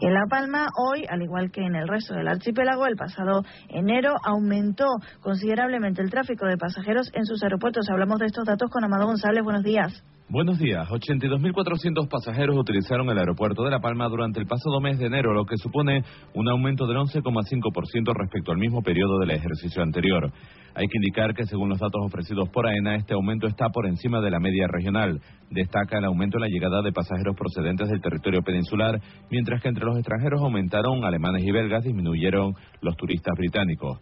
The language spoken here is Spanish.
En La Palma, hoy, al igual que en el resto del archipiélago, el pasado enero aumentó considerablemente el tráfico de pasajeros en sus aeropuertos. Hablamos de estos datos con Amado González. Buenos días. Buenos días. 82.400 pasajeros utilizaron el aeropuerto de La Palma durante el pasado mes de enero, lo que supone un aumento del 11,5% respecto al mismo periodo del ejercicio anterior. Hay que indicar que, según los datos ofrecidos por AENA, este aumento está por encima de la media regional. Destaca el aumento en la llegada de pasajeros procedentes del territorio peninsular, mientras que entre los extranjeros aumentaron alemanes y belgas, disminuyeron los turistas británicos.